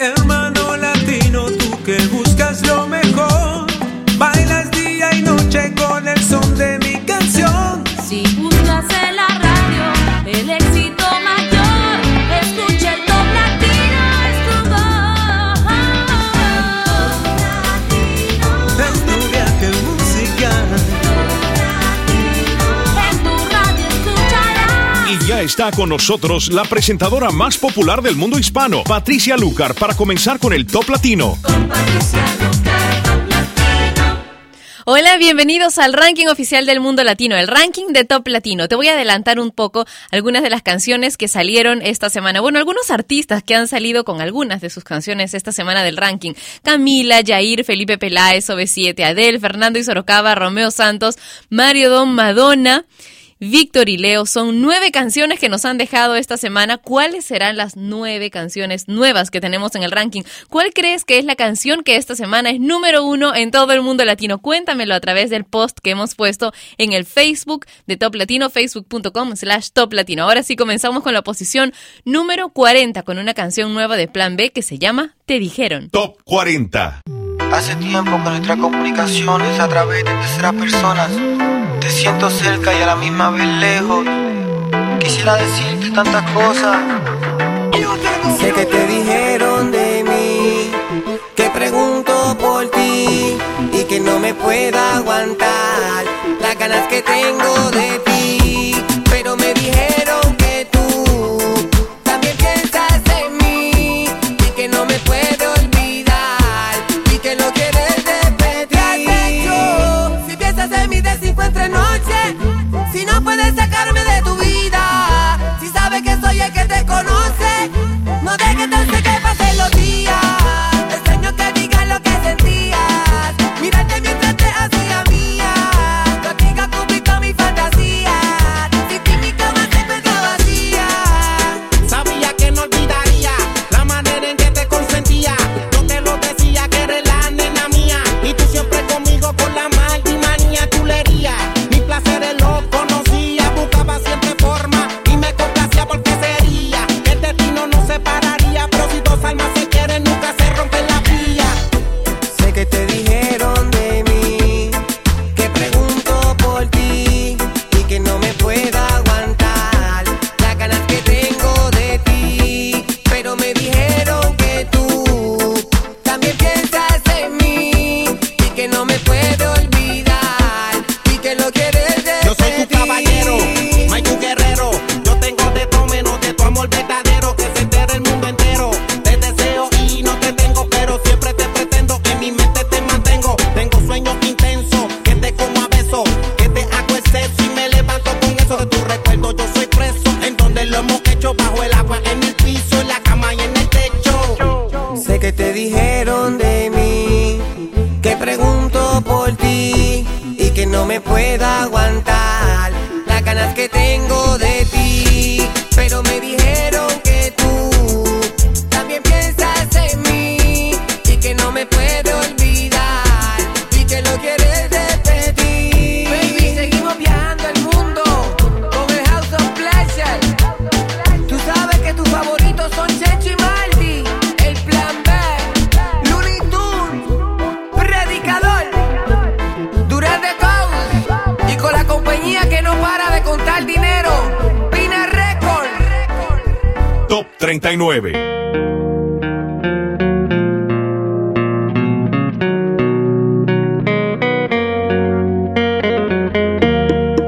Hermano latino, tú que buscas. Está con nosotros la presentadora más popular del mundo hispano, Patricia Lucar, para comenzar con el Top Latino. Hola, bienvenidos al ranking oficial del mundo latino, el ranking de Top Latino. Te voy a adelantar un poco algunas de las canciones que salieron esta semana. Bueno, algunos artistas que han salido con algunas de sus canciones esta semana del ranking. Camila, Jair, Felipe Peláez, OV7, Adel, Fernando y Sorocaba, Romeo Santos, Mario Don Madonna. Víctor y Leo. Son nueve canciones que nos han dejado esta semana. ¿Cuáles serán las nueve canciones nuevas que tenemos en el ranking? ¿Cuál crees que es la canción que esta semana es número uno en todo el mundo latino? Cuéntamelo a través del post que hemos puesto en el Facebook de Top Latino, facebook.com slash Top Latino. Ahora sí comenzamos con la posición número 40 con una canción nueva de Plan B que se llama Te Dijeron. Top 40. Hace tiempo que nuestra comunicación es a través de terceras personas te siento cerca y a la misma vez lejos. Quisiera decirte tantas cosas. Sé que te dijeron de mí, que pregunto por ti y que no me pueda aguantar las ganas que tengo de ti. De cinco entre noche, si no puedes sacarme de tu vida, si sabes que soy el que te conoce,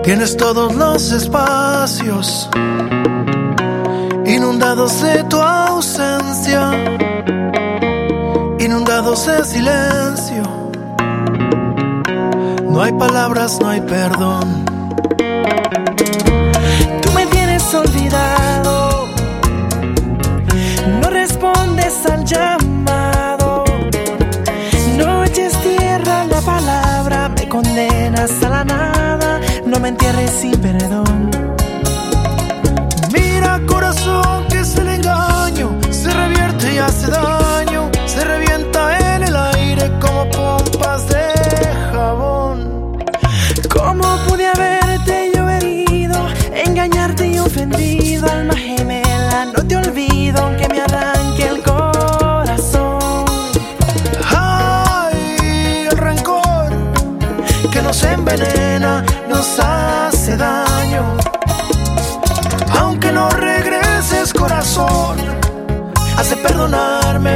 Tienes todos los espacios inundados de tu ausencia, inundados de silencio. No hay palabras, no hay perdón. A la nada, no me entierres sin perdón. Perdonarme.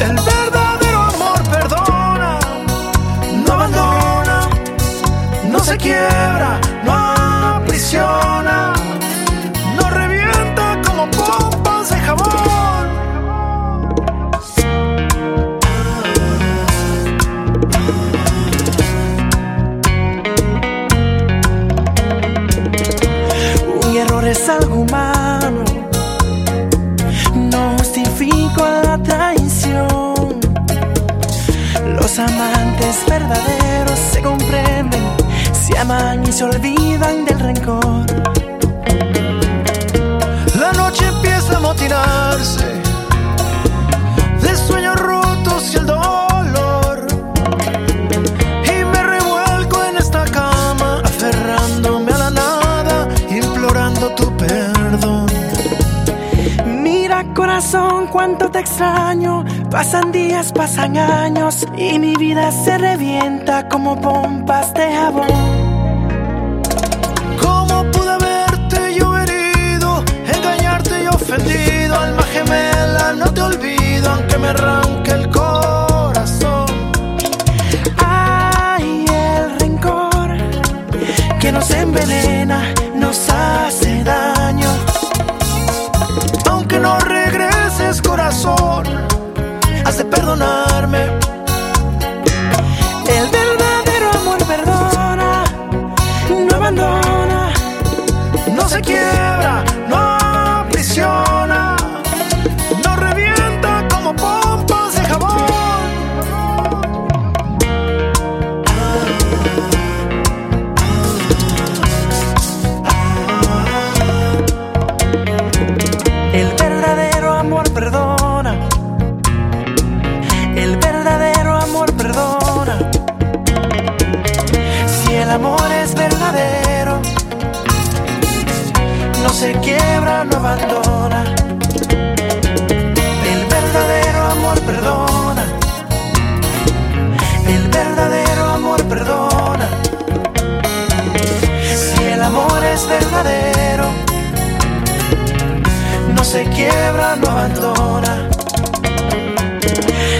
El verdadero amor perdona, no abandona, no se quiebra, no aprisiona, no revienta como pompas de jabón. Un error es algo humano, Los amantes verdaderos se comprenden, se aman y se olvidan del rencor. La noche empieza a motinarse de sueños rotos y el dolor. Y me revuelco en esta cama, aferrándome a la nada, implorando tu perdón. Mira corazón, cuánto te extraño. Pasan días, pasan años y mi vida se revienta como pompas de jabón. ¿Cómo pude haberte yo herido, engañarte y ofendido? Alma gemela, no te olvido, aunque me arranque el corazón. Ay, el rencor que nos envenena, nos hace se quiebra, no abandona. El verdadero amor perdona. El verdadero amor perdona. Si el amor es verdadero, no se quiebra, no abandona.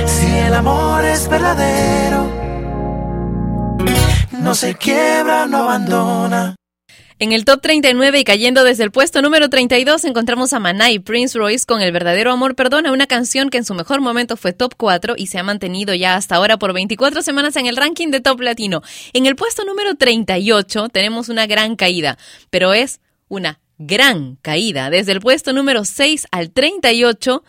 Si el amor es verdadero, no se quiebra, no abandona. En el top 39 y cayendo desde el puesto número 32 encontramos a Maná y Prince Royce con El verdadero amor perdona, una canción que en su mejor momento fue top 4 y se ha mantenido ya hasta ahora por 24 semanas en el ranking de top latino. En el puesto número 38 tenemos una gran caída, pero es una gran caída. Desde el puesto número 6 al 38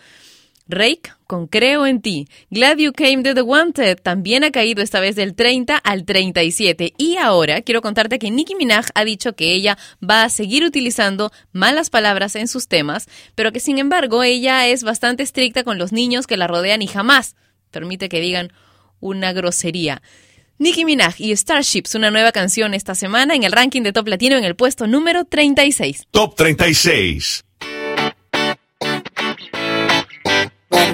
Rake con Creo en ti. Glad You Came to the Wanted también ha caído esta vez del 30 al 37. Y ahora quiero contarte que Nicki Minaj ha dicho que ella va a seguir utilizando malas palabras en sus temas, pero que sin embargo ella es bastante estricta con los niños que la rodean y jamás permite que digan una grosería. Nicki Minaj y Starships, una nueva canción esta semana en el ranking de Top Latino en el puesto número 36. Top 36.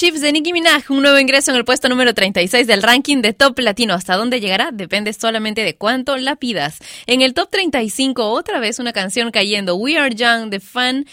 Starships de Nicki Minaj, un nuevo ingreso en el puesto número 36 del ranking de Top Latino. ¿Hasta dónde llegará? Depende solamente de cuánto la pidas. En el Top 35, otra vez una canción cayendo, We Are Young, The Fun.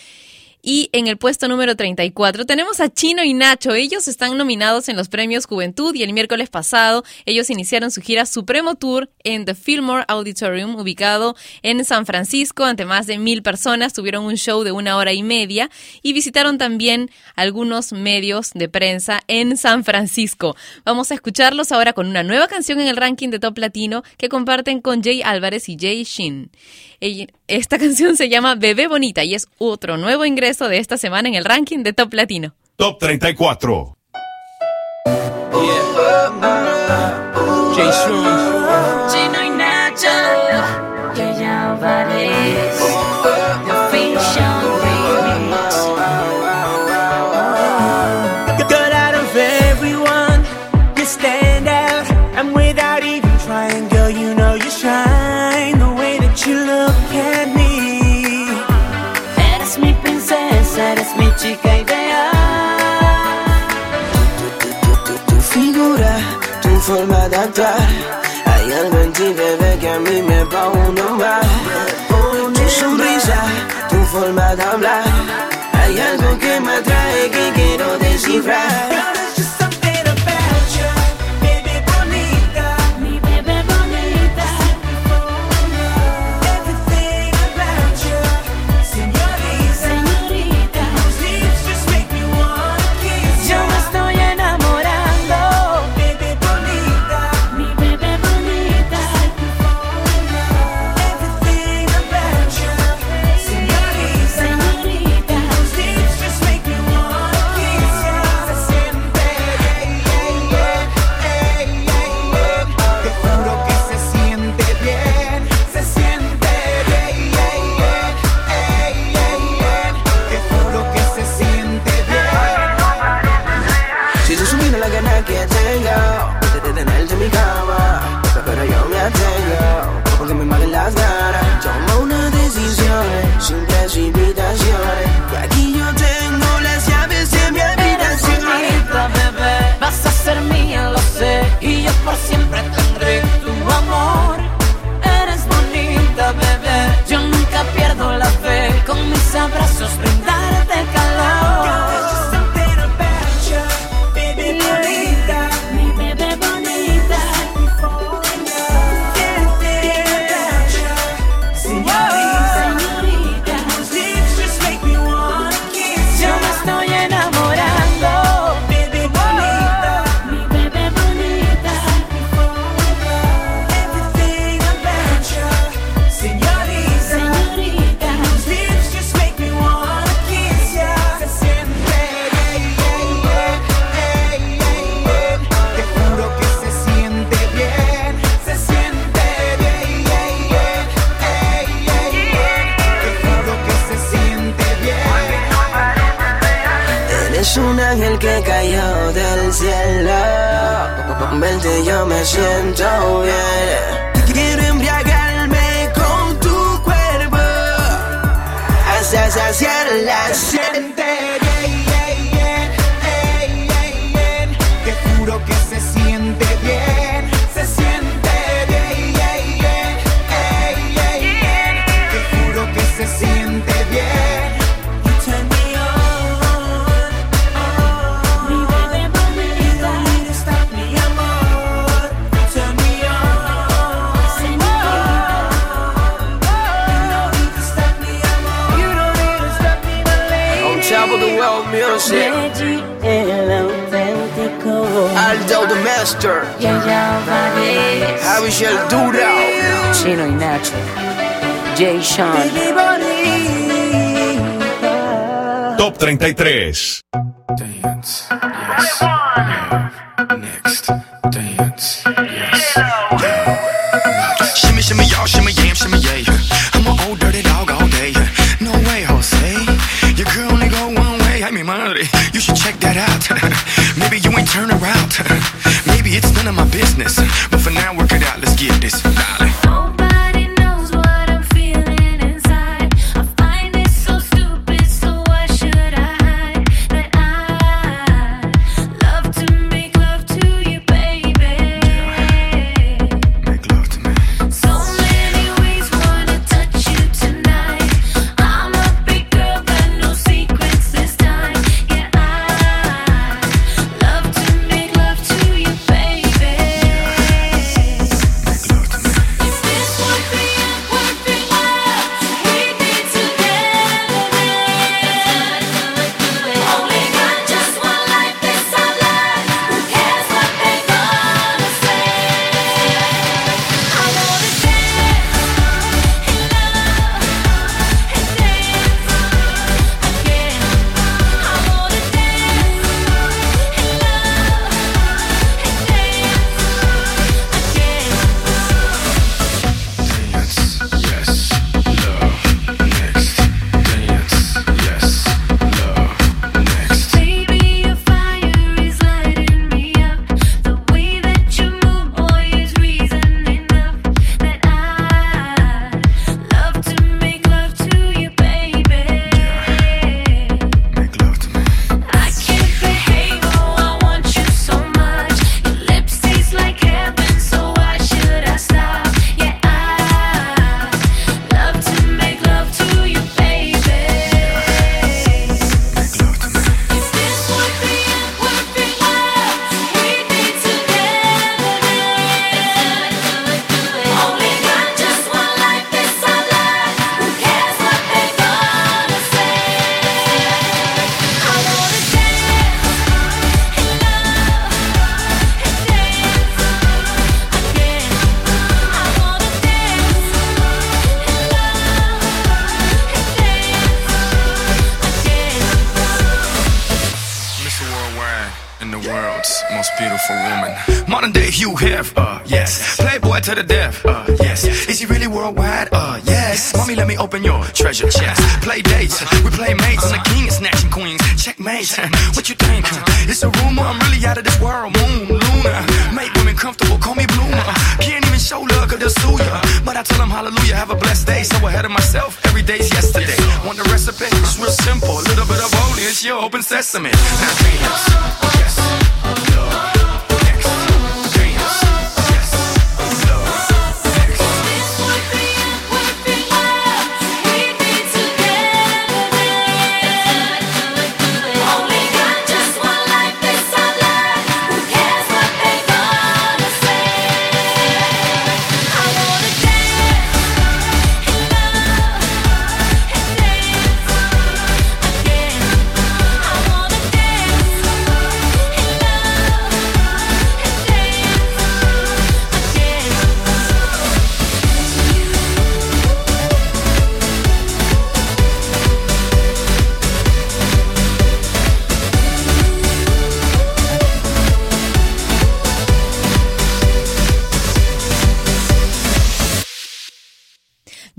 Y en el puesto número 34 tenemos a Chino y Nacho. Ellos están nominados en los premios Juventud y el miércoles pasado ellos iniciaron su gira Supremo Tour en The Fillmore Auditorium, ubicado en San Francisco, ante más de mil personas. Tuvieron un show de una hora y media y visitaron también algunos medios de prensa en San Francisco. Vamos a escucharlos ahora con una nueva canción en el ranking de Top Latino que comparten con Jay Álvarez y Jay Shin. Esta canción se llama Bebé Bonita y es otro nuevo ingreso de esta semana en el ranking de Top Latino. Top 34. Jay que a mí me va. Tu sonrisa, tu forma de hablar. Hay algo que me atrae que quiero descifrar. next dance. Yes. Shimmy, shimmy, y'all, shimmy, yam, shimmy, yay. I'm an old dirty dog all day. No way, Jose. Your girl only go one way. I mean, money. You should check that out. Maybe you ain't turn around. Maybe it's none of my business. let me open your treasure chest. Play dates, we play mates, and the king is snatching queens. Checkmate, what you think? It's a rumor, I'm really out of this world. Moon, Luna, make women comfortable, call me Bloomer. Can't even show love, cause they'll sue ya. But I tell them hallelujah, have a blessed day. So ahead of myself, every day's yesterday. Want the recipe? It's real simple, a little bit of olive it's your open sesame. Now, dance.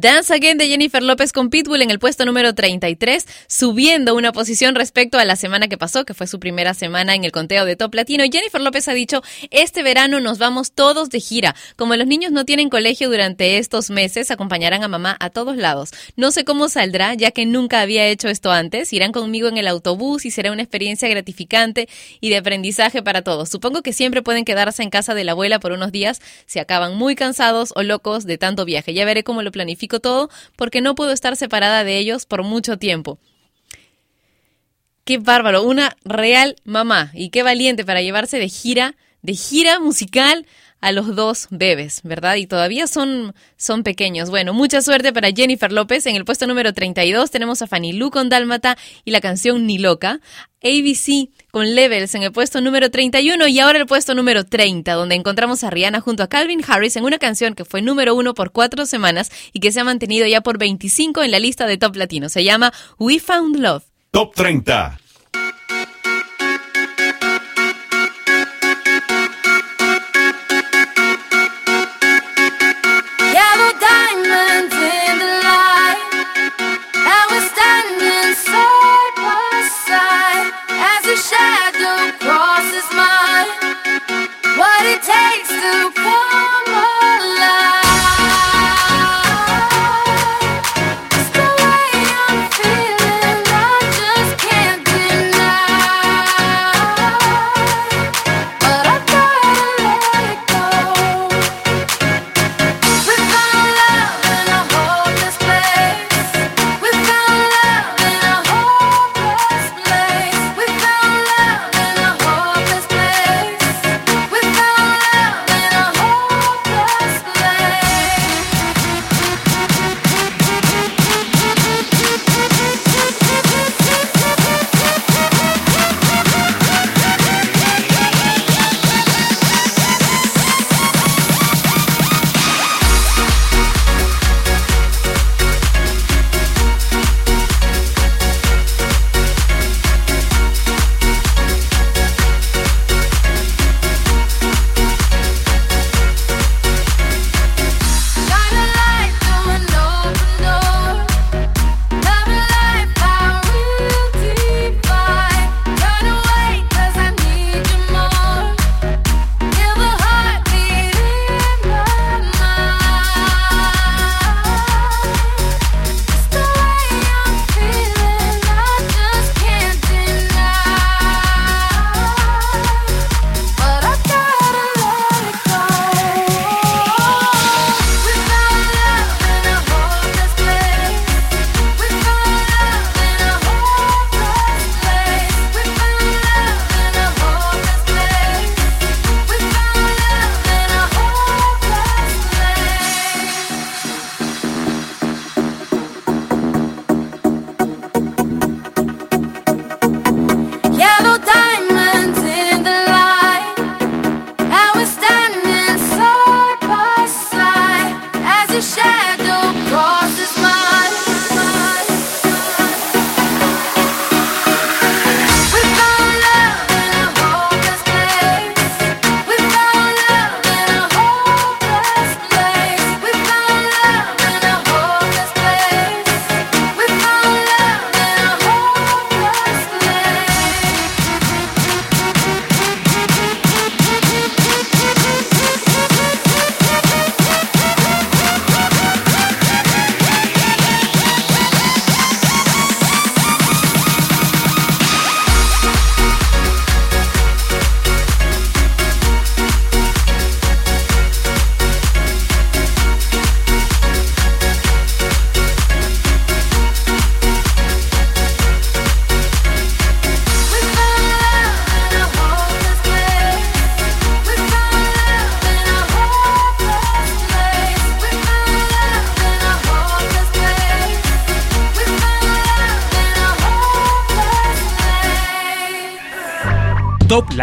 Dance Again de Jennifer López con Pitbull en el puesto número 33, subiendo una posición respecto a la semana que pasó, que fue su primera semana en el conteo de Top Latino. Jennifer López ha dicho, este verano nos vamos todos de gira. Como los niños no tienen colegio durante estos meses, acompañarán a mamá a todos lados. No sé cómo saldrá, ya que nunca había hecho esto antes. Irán conmigo en el autobús y será una experiencia gratificante y de aprendizaje para todos. Supongo que siempre pueden quedarse en casa de la abuela por unos días si acaban muy cansados o locos de tanto viaje. Ya veré cómo lo planifico todo porque no puedo estar separada de ellos por mucho tiempo. Qué bárbaro, una real mamá y qué valiente para llevarse de gira, de gira musical a los dos bebés, ¿verdad? Y todavía son, son pequeños. Bueno, mucha suerte para Jennifer López. En el puesto número 32 tenemos a Fanny Lu con Dálmata y la canción Ni Loca. ABC con Levels en el puesto número 31 y ahora el puesto número 30, donde encontramos a Rihanna junto a Calvin Harris en una canción que fue número uno por cuatro semanas y que se ha mantenido ya por 25 en la lista de top latino. Se llama We Found Love. Top 30.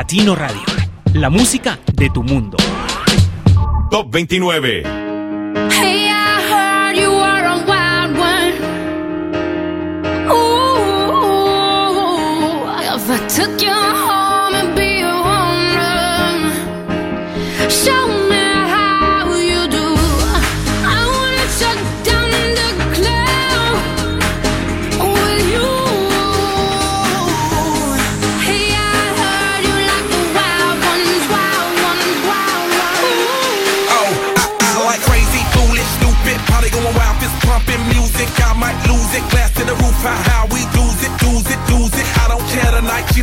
Latino Radio. La música de tu mundo. Top 29. Hey,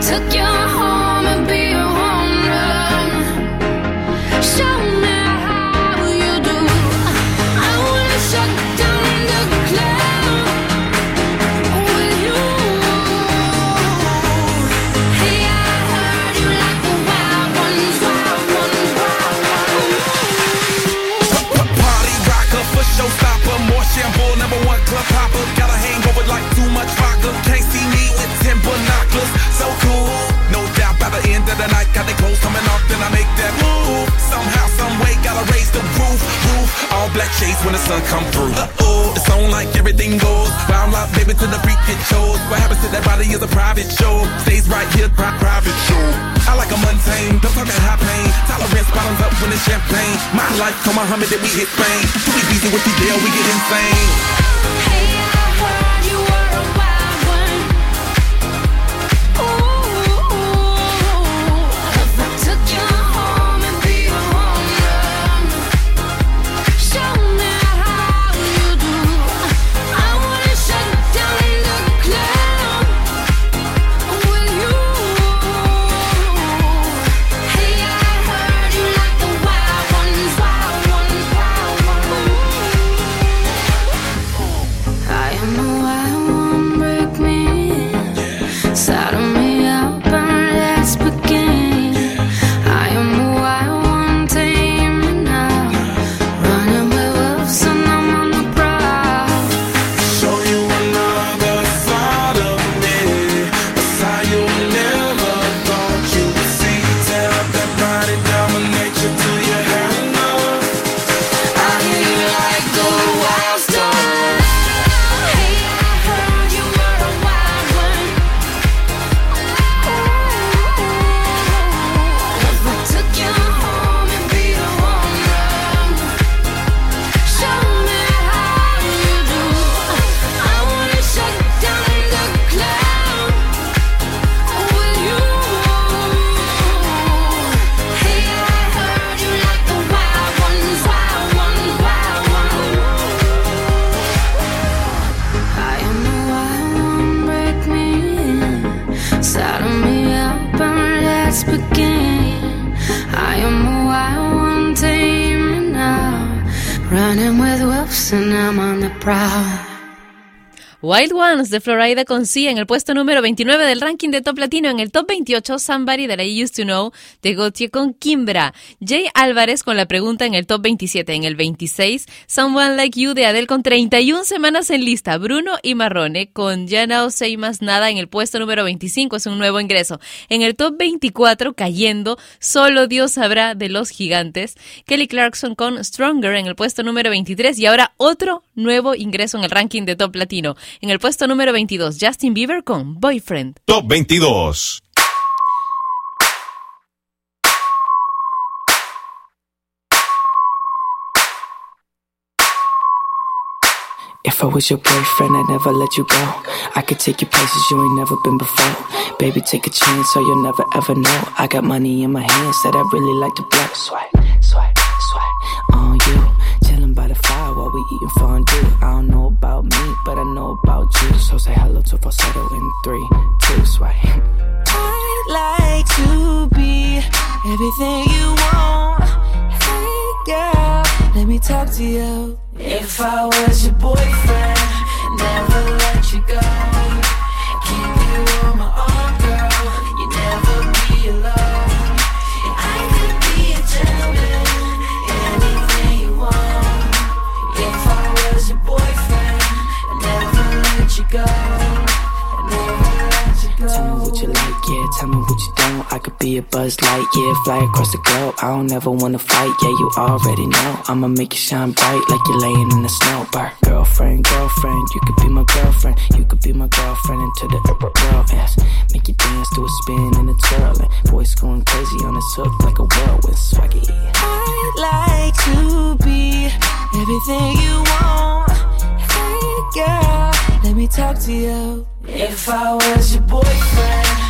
took you the night, got the clothes coming off, then I make that move. Somehow, some way, gotta raise the roof, roof. All black shades when the sun come through. Uh oh, it's on like everything goes. Round like baby to the freak it shows. What happens to that body is a private show. Stays right here, pri- private show. I like a mundane, don't talk that high pain. Tolerance bottoms up when it's champagne. My life, come Muhammad, then we hit Spain. Too we busy with the deal, we get insane. You De Florida con C en el puesto número 29 del ranking de Top Latino. En el top 28, Somebody That I Used to Know de Gautier con Kimbra. Jay Álvarez con la pregunta en el top 27. En el 26, Someone Like You de Adele con 31 semanas en lista. Bruno y Marrone con Ya No Say Más Nada en el puesto número 25. Es un nuevo ingreso. En el top 24, cayendo, Solo Dios sabrá de los gigantes. Kelly Clarkson con Stronger en el puesto número 23. Y ahora otro nuevo ingreso en el ranking de Top Latino. En el puesto número 22, Justin Bieber con Boyfriend. Top 22. If I was your boyfriend, I'd never let you go. I could take you places you ain't never been before. Baby, take a chance, so you'll never ever know. I got money in my hands that I really like to blow. Swipe, swipe, swipe eating fondue. I don't know about me, but I know about you. So say hello to falsetto in three, two, swipe. I'd like to be everything you want. Hey, girl, let me talk to you. If I was your boyfriend, never let you go. I could be a buzz buzz light, yeah, fly across the globe. I don't ever wanna fight, yeah, you already know. I'ma make you shine bright like you're laying in the snow. Bar. Girlfriend, girlfriend, you could be my girlfriend. You could be my girlfriend into the world, yes. Make you dance to a spin and a twirl. And voice going crazy on this hook like a whirlwind swaggy. I'd like to be everything you want. Hey girl, let me talk to you. If I was your boyfriend,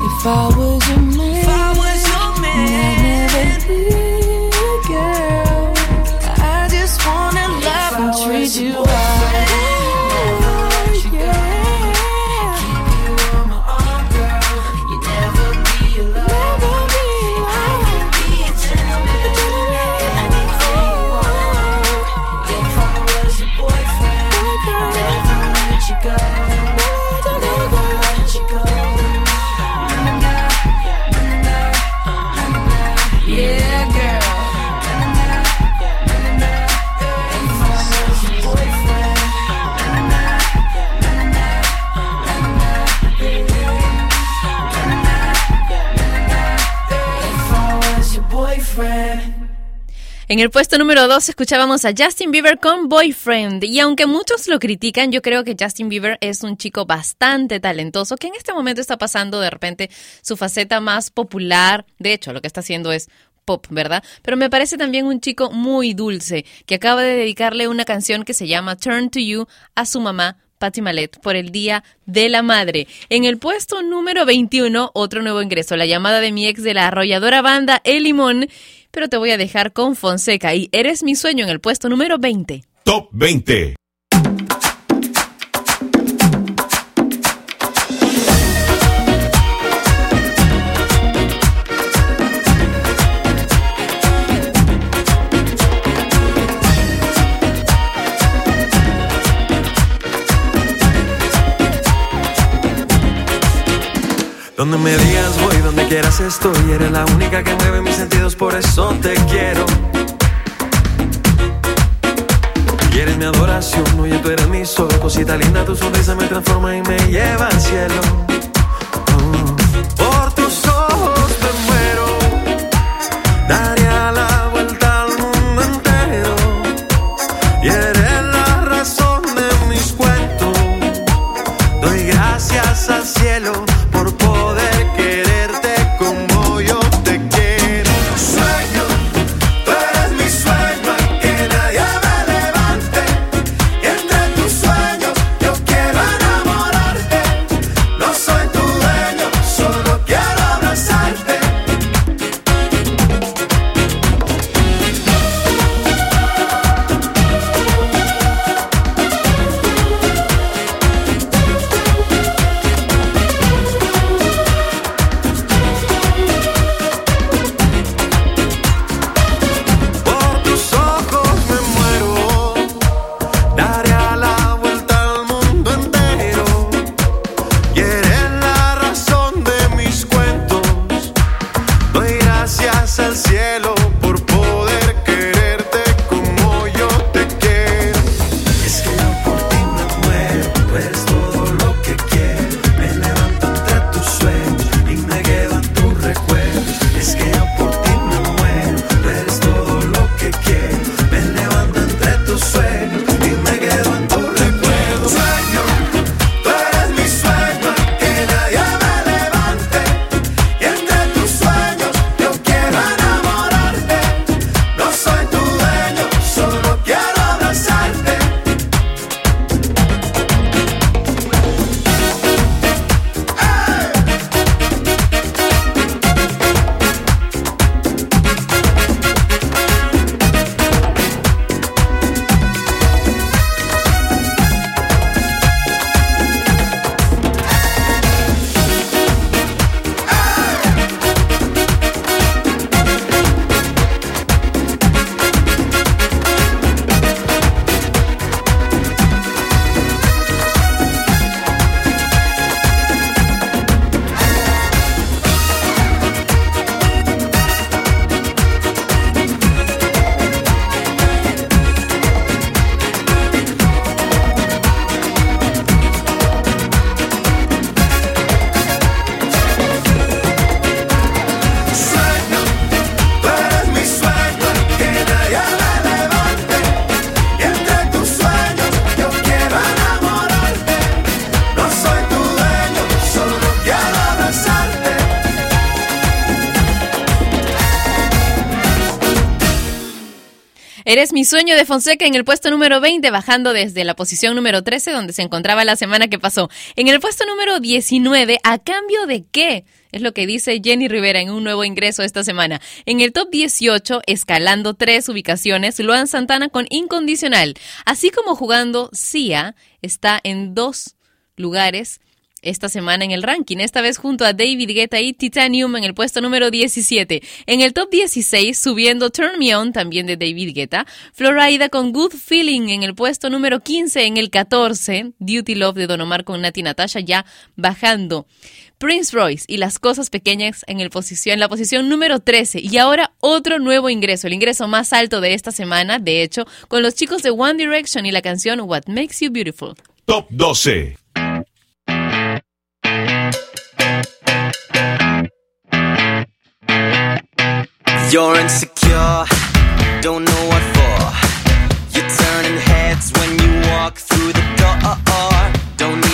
If I was your man, if I was your man, I'd never leave, girl. I just wanna love and treat you right. En el puesto número 2 escuchábamos a Justin Bieber con Boyfriend. Y aunque muchos lo critican, yo creo que Justin Bieber es un chico bastante talentoso que en este momento está pasando de repente su faceta más popular. De hecho, lo que está haciendo es pop, ¿verdad? Pero me parece también un chico muy dulce que acaba de dedicarle una canción que se llama Turn to You a su mamá. Patti Malet por el Día de la Madre. En el puesto número 21, otro nuevo ingreso, la llamada de mi ex de la arrolladora banda El Limón, pero te voy a dejar con Fonseca y Eres mi sueño en el puesto número 20. Top 20. Donde me digas voy, donde quieras estoy. Eres la única que mueve mis sentidos, por eso te quiero. Y eres mi adoración, oye, tú eres mi sol. Cosita linda, tu sonrisa me transforma y me lleva al cielo. Sueño de Fonseca en el puesto número 20, bajando desde la posición número 13, donde se encontraba la semana que pasó. En el puesto número 19, ¿a cambio de qué? Es lo que dice Jenny Rivera en un nuevo ingreso esta semana. En el top 18, escalando tres ubicaciones, Luan Santana con Incondicional. Así como jugando Sia, está en dos lugares esta semana en el ranking, esta vez junto a David Guetta y Titanium en el puesto número 17. En el top 16, subiendo Turn Me On, también de David Guetta. Florida con Good Feeling en el puesto número 15. En el 14, Duty Love de Don Omar con Nati Natasha ya bajando. Prince Royce y las cosas pequeñas en, el posición, en la posición número 13. Y ahora otro nuevo ingreso, el ingreso más alto de esta semana, de hecho, con los chicos de One Direction y la canción What Makes You Beautiful. Top 12. You're insecure, don't know what for. You're turning heads when you walk through the door. Don't need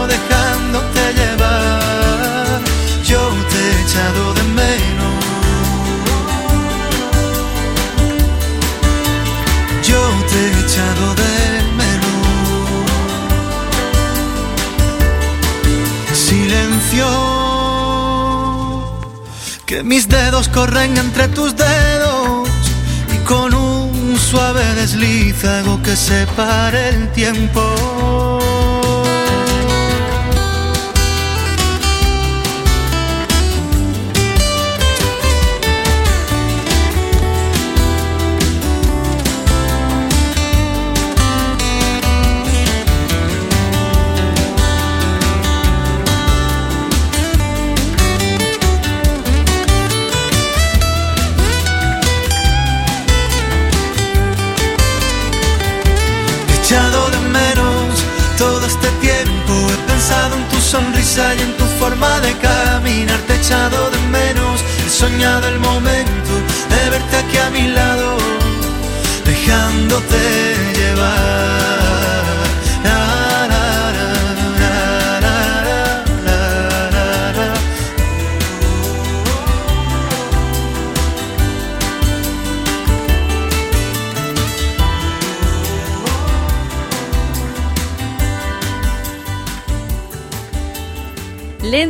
Que mis dedos corren entre tus dedos y con un suave desliz hago que se pare el tiempo. Y en tu forma de caminar. Te he echado de menos. He soñado el momento de verte aquí a mi lado, dejándote llevar.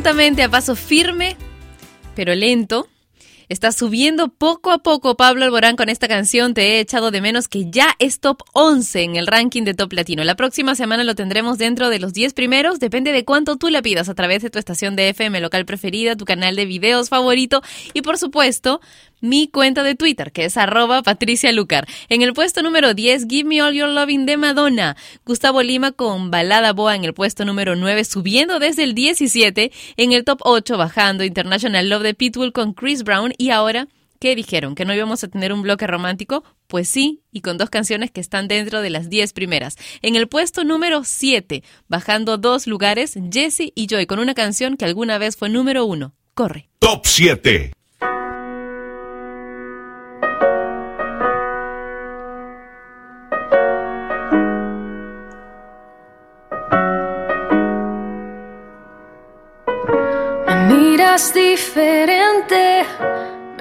A paso firme, pero lento. Está subiendo poco a poco Pablo Alborán con esta canción Te he echado de menos que ya es top 11 en el ranking de Top Latino. La próxima semana lo tendremos dentro de los 10 primeros, depende de cuánto tú la pidas a través de tu estación de FM local preferida, tu canal de videos favorito y por supuesto mi cuenta de Twitter que es arroba Patricia Lucar. En el puesto número 10, Give Me All Your Loving de Madonna. Gustavo Lima con Balada Boa en el puesto número 9, subiendo desde el 17 en el top 8, bajando International Love de Pitbull con Chris Brown y ahora... ¿Qué dijeron? ¿Que no íbamos a tener un bloque romántico? Pues sí, y con dos canciones que están dentro de las 10 primeras. En el puesto número 7, bajando dos lugares, Jesse y Joy con una canción que alguna vez fue número 1. Corre. Top 7. Me miras diferente,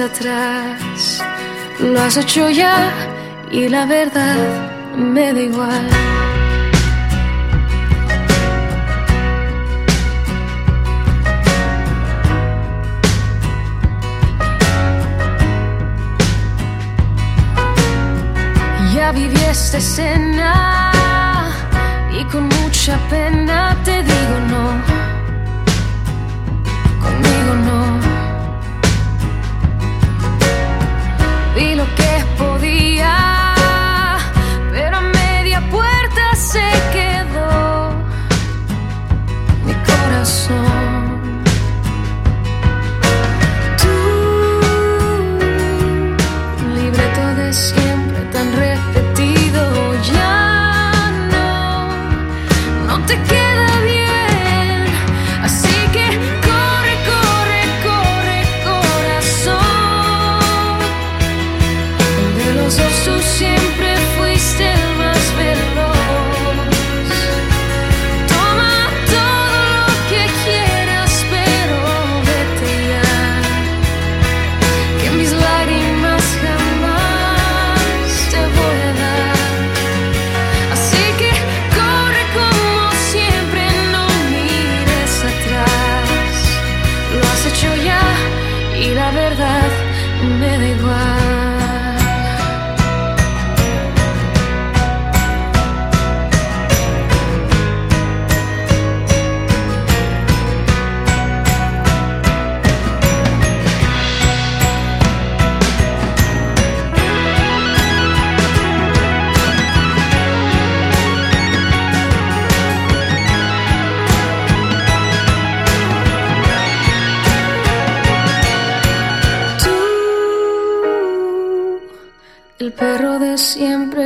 atrás. Lo has hecho ya y la verdad me da igual. Ya viví esta escena y con mucha pena te digo no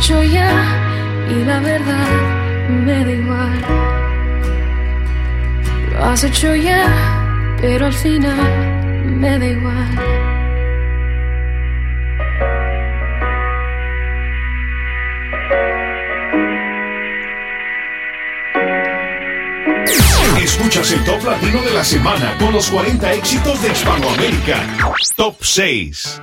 hecho ya y la verdad me da igual. Lo has hecho ya, pero al final me da igual. Escuchas el Top Latino de la semana con los 40 éxitos de Hispanoamérica. Top 6.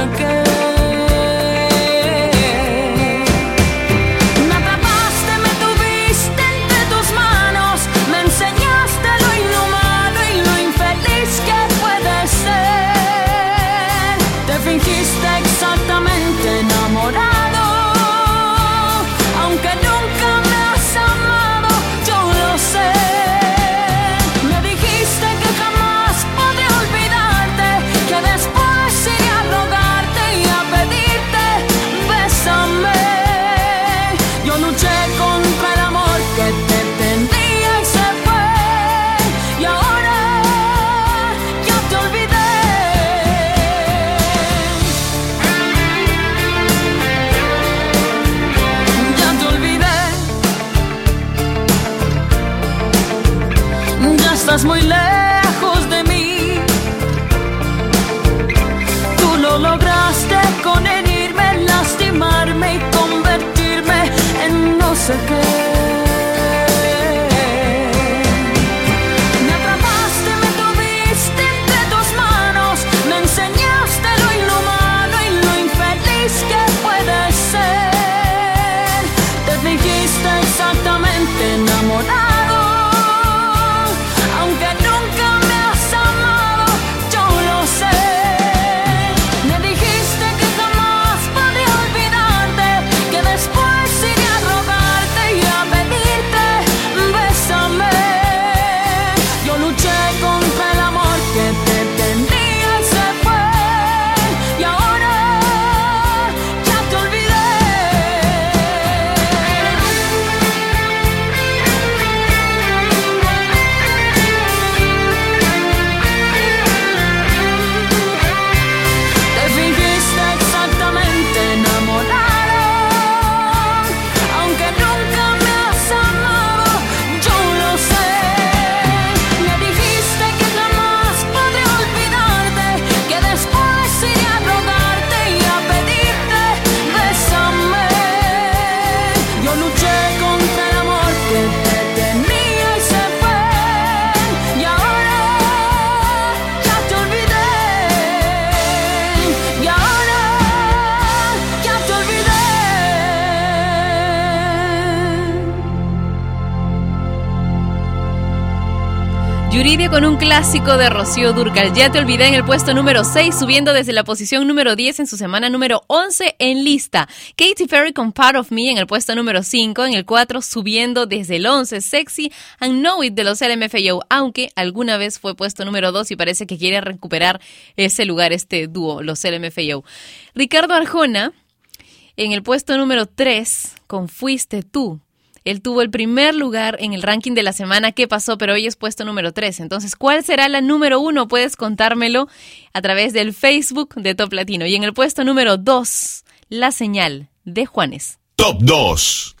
sugar clásico de Rocío Durcal. Ya te olvidé en el puesto número 6, subiendo desde la posición número 10 en su semana número 11 en lista. Katy Perry con Part of Me en el puesto número 5, en el 4 subiendo desde el 11, Sexy and Know It de los LMFAO, aunque alguna vez fue puesto número 2 y parece que quiere recuperar ese lugar, este dúo, los LMFAO. Ricardo Arjona en el puesto número 3 con Fuiste tú. Él tuvo el primer lugar en el ranking de la semana que pasó, pero hoy es puesto número 3. Entonces, ¿cuál será la número uno? Puedes contármelo a través del Facebook de Top Latino. Y en el puesto número 2, La Señal de Juanes. Top 2.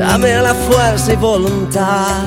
Dame la fuerza y voluntad,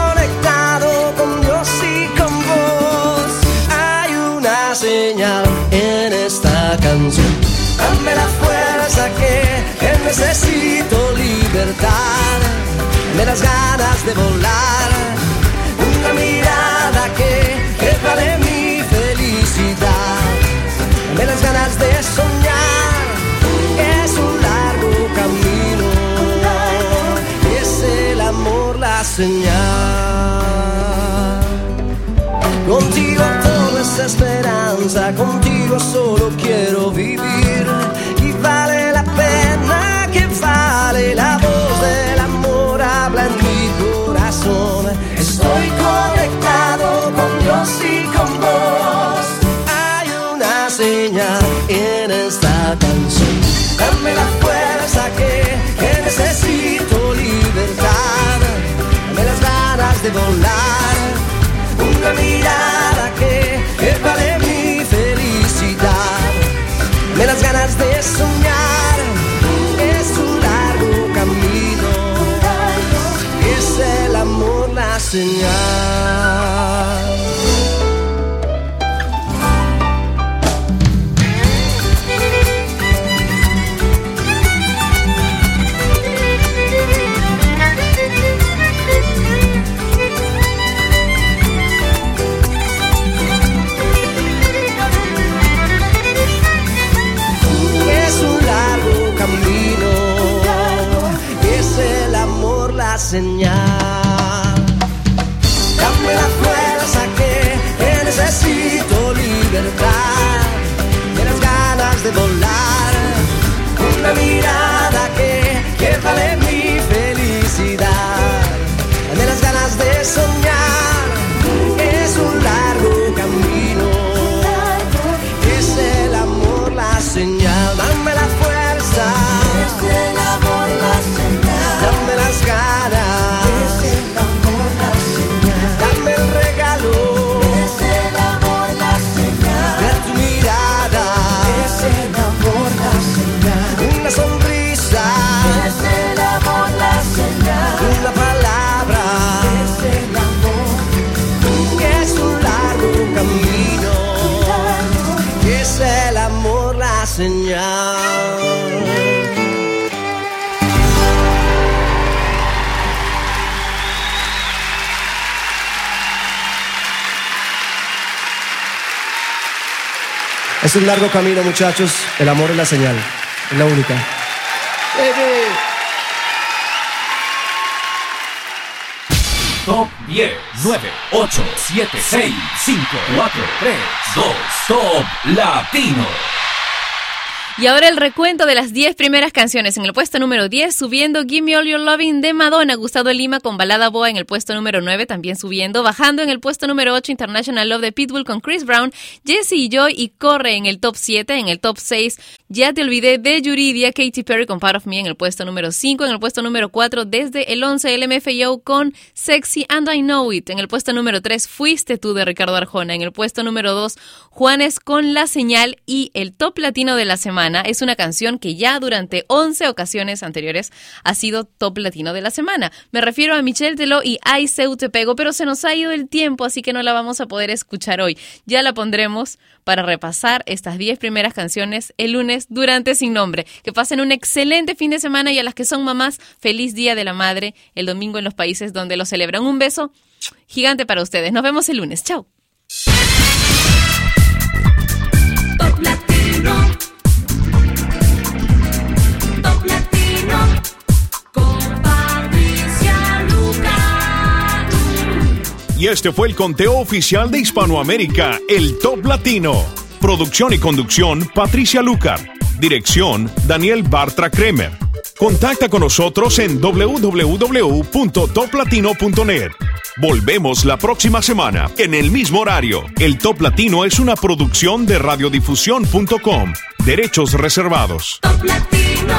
señal en esta canción. Dame la fuerza que, necesito libertad. Dame las ganas de volar. Una mirada que, vale mi felicidad. Dame las ganas de soñar. Es un largo camino. Es el amor la señal. Contigo contigo solo quiero vivir. Y vale la pena que vale la voz del amor, habla en mi corazón. Estoy conectado con Dios y con vos. Hay una señal en esta canción. Dame la fuerza que, que necesito libertad. Dame las ganas de volar. Una mirada señal. Amor Es un largo camino, muchachos. El amor es la señal. Es la única. Top 10, 9, 8, 7, 6, 5, 4, 3, 2, Top Latino. Y ahora el recuento de las 10 primeras canciones. En el puesto número 10, subiendo Give Me All Your Loving de Madonna, Gustavo Lima con Balada Boa en el puesto número 9, también subiendo. Bajando en el puesto número 8, International Love de Pitbull con Chris Brown, Jesse y Joy y Corre en el top 7. En el top 6, Ya Te Olvidé de Yuridia, Katy Perry con Part of Me en el puesto número 5. En el puesto número 4, desde el 11, LMFAO con Sexy and I Know It. En el puesto número 3, Fuiste tú de Ricardo Arjona. En el puesto número 2, Juanes con La Señal y el top latino de la semana es una canción que ya durante 11 ocasiones anteriores ha sido top latino de la semana. Me refiero a Michelle Teló y Ay Seu Te Pego, pero se nos ha ido el tiempo, así que no la vamos a poder escuchar hoy. Ya la pondremos para repasar estas 10 primeras canciones el lunes durante Sin Nombre. Que pasen un excelente fin de semana y a las que son mamás, feliz Día de la Madre el domingo en los países donde lo celebran. Un beso gigante para ustedes. Nos vemos el lunes. Chao. Top Latino. Top Latino. Con Patricia Luca. Y este fue el conteo oficial de Hispanoamérica, el Top Latino. Producción y conducción, Patricia Lucar. Dirección, Daniel Bartra Kremer. Contacta con nosotros en www.toplatino.net. Volvemos la próxima semana, en el mismo horario. El Top Latino es una producción de radiodifusión.com. Derechos reservados. Top Latino.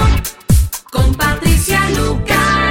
Con Patricia Luca.